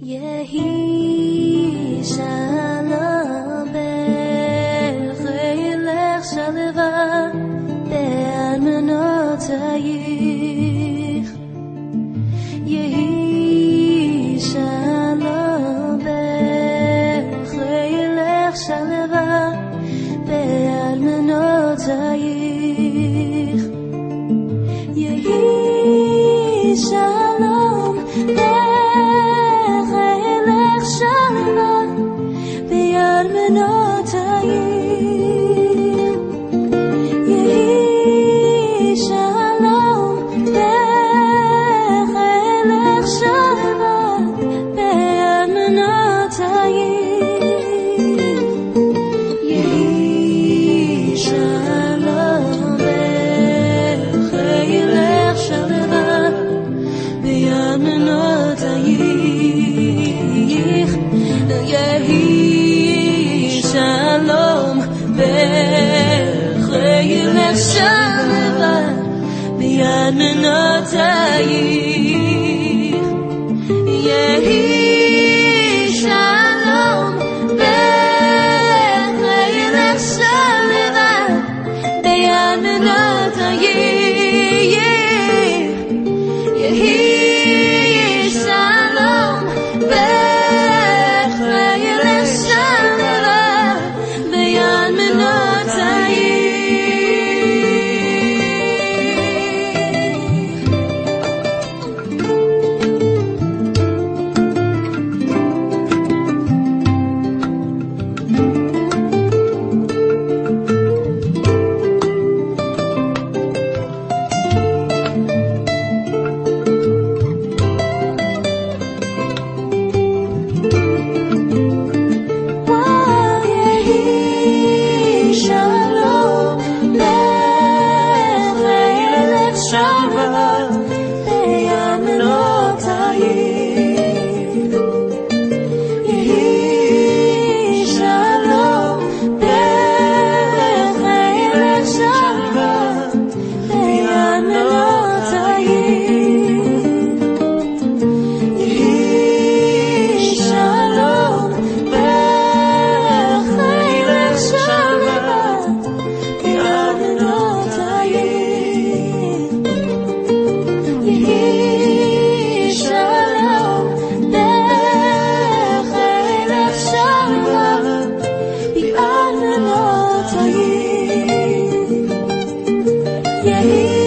夜一下。değer mi? Yeah. me.